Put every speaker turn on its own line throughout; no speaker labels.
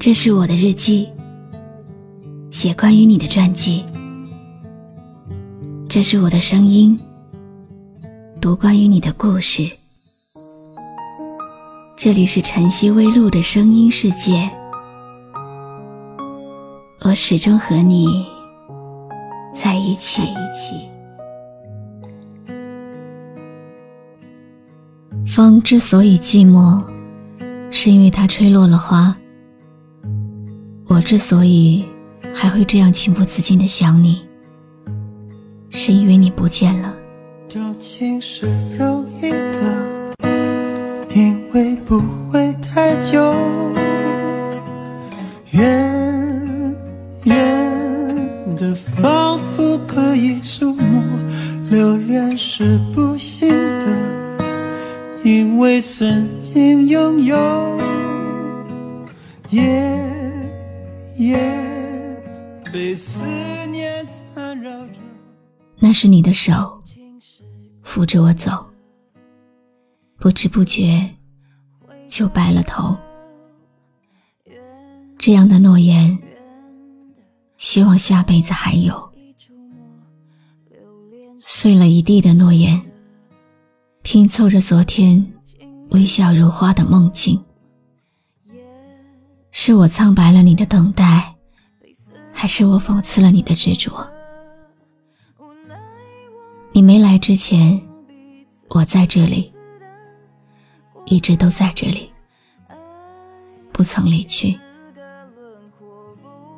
这是我的日记，写关于你的传记。这是我的声音，读关于你的故事。这里是晨曦微露的声音世界，我始终和你在一起。风之所以寂寞，是因为它吹落了花。我之所以还会这样情不自禁的想你，是因为你不见了。
究竟是容易的，因为不会太久。远远的，仿佛可以触摸。留恋是不行的，因为曾经拥有。被思念缠绕着。
那是你的手扶着我走，不知不觉就白了头。这样的诺言，希望下辈子还有。碎了一地的诺言，拼凑着昨天微笑如花的梦境。是我苍白了你的等待，还是我讽刺了你的执着？你没来之前，我在这里，一直都在这里，不曾离去，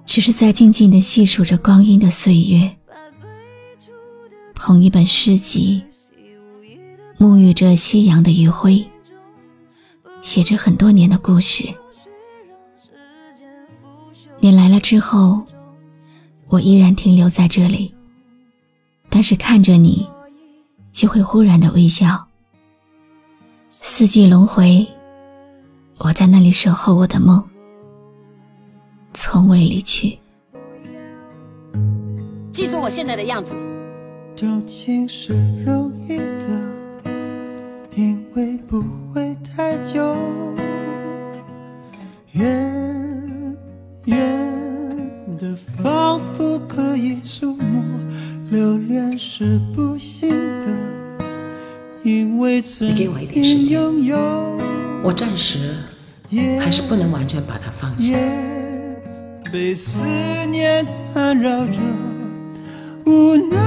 只是在静静的细数着光阴的岁月，捧一本诗集，沐浴着夕阳的余晖，写着很多年的故事。你来了之后，我依然停留在这里，但是看着你，就会忽然的微笑。四季轮回，我在那里守候我的梦，从未离去。
记住我现在的样子。
究竟是容易的，因为不会太久。远的仿佛可以触摸，留恋是不行的，因为曾经拥有。
我暂时还是不能完全把它放下。
被思念缠绕着，无奈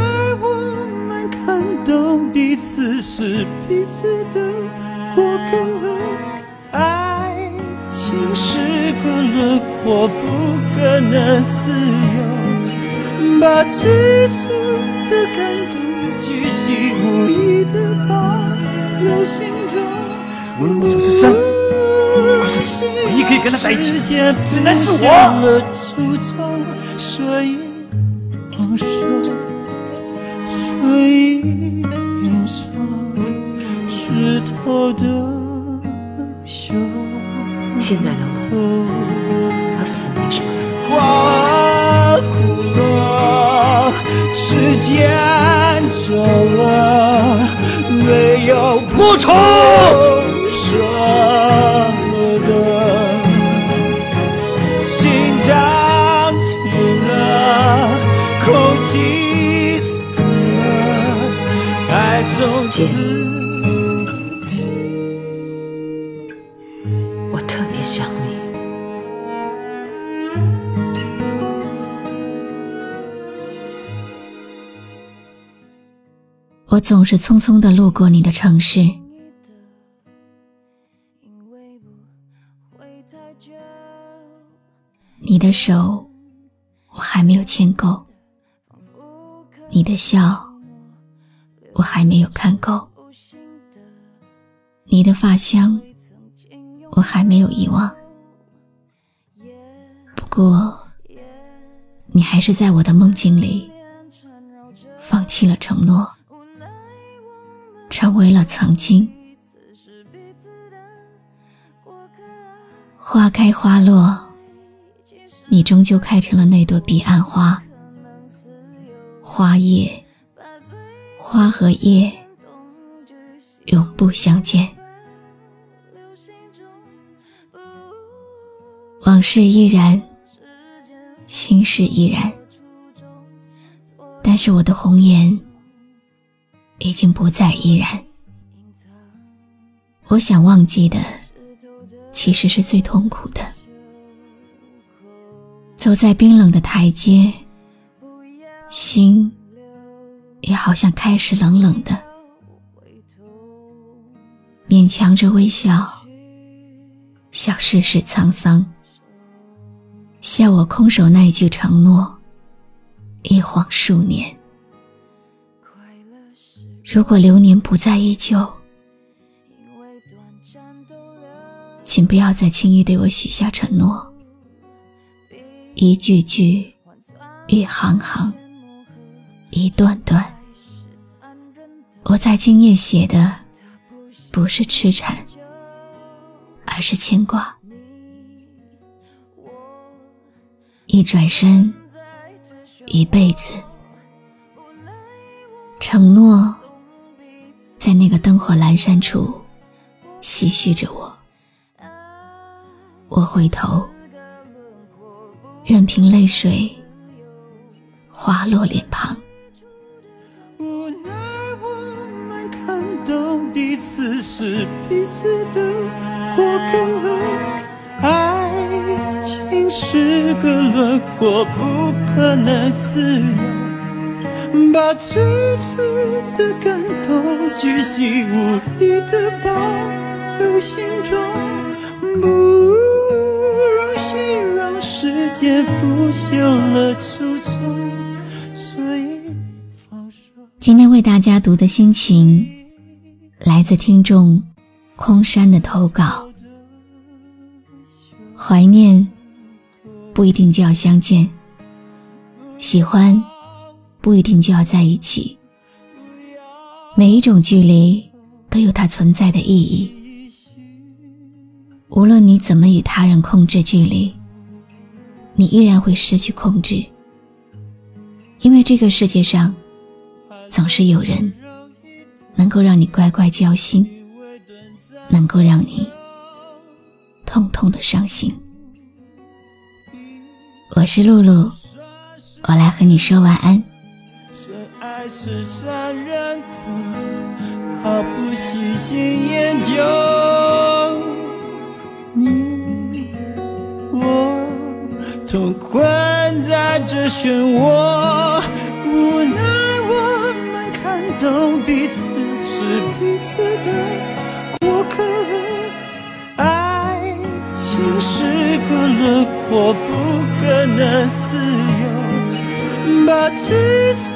我们看懂彼此是彼此的过客，爱情是个轮。我不可能自由，把最初的感动巨细无遗的保留心中。
我的梦想是生，可是唯一可以跟他在一起，只能是我。
所以我说，所以说，湿透的袖。
现在的我。死没什么。
花枯了，时间久了，没有
莫愁
舍得，心脏停了，空气死了，爱从此。
我总是匆匆的路过你的城市，你的手我还没有牵够，你的笑我还没有看够，你的发香我还没有遗忘。不过，你还是在我的梦境里放弃了承诺。成为了曾经，花开花落，你终究开成了那朵彼岸花。花叶，花和叶，永不相见。往事依然，心事依然，但是我的红颜已经不再依然。我想忘记的，其实是最痛苦的。走在冰冷的台阶，心也好像开始冷冷的，勉强着微笑，笑世事沧桑，笑我空守那一句承诺，一晃数年。如果流年不再依旧。请不要再轻易对我许下承诺，一句句，一行行，一段段。我在今夜写的，不是痴缠，而是牵挂。一转身，一辈子，承诺，个灯火阑珊处，唏嘘着我。我回头，任凭泪水滑落脸庞。
无奈我们看懂彼此是彼此的过客，爱情是个轮廓，不可能自由。把最初的感动，巨细无遗的保留心中。不如让时间缝隙了匆匆所以放手。
今天为大家读的心情，来自听众空山的投稿。怀念不一定就要相见，喜欢不一定就要在一起。每一种距离都有它存在的意义。无论你怎么与他人控制距离。你依然会失去控制，因为这个世界上总是有人能够让你乖乖交心，能够让你痛痛的伤心。我是露露，我来和你说晚安。
才是残忍的，他不喜新厌旧，你我都困在这漩涡，无奈我们看懂彼此是彼此的过客。爱情是个轮廓，不可能自由。把最初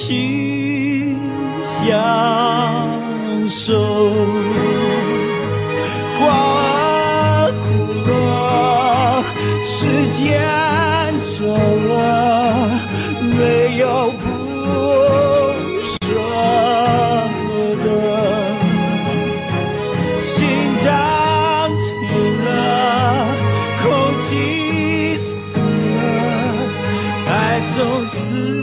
心相守。花枯了，时间走了，没有不舍的，心脏停了，空气死了，爱从此。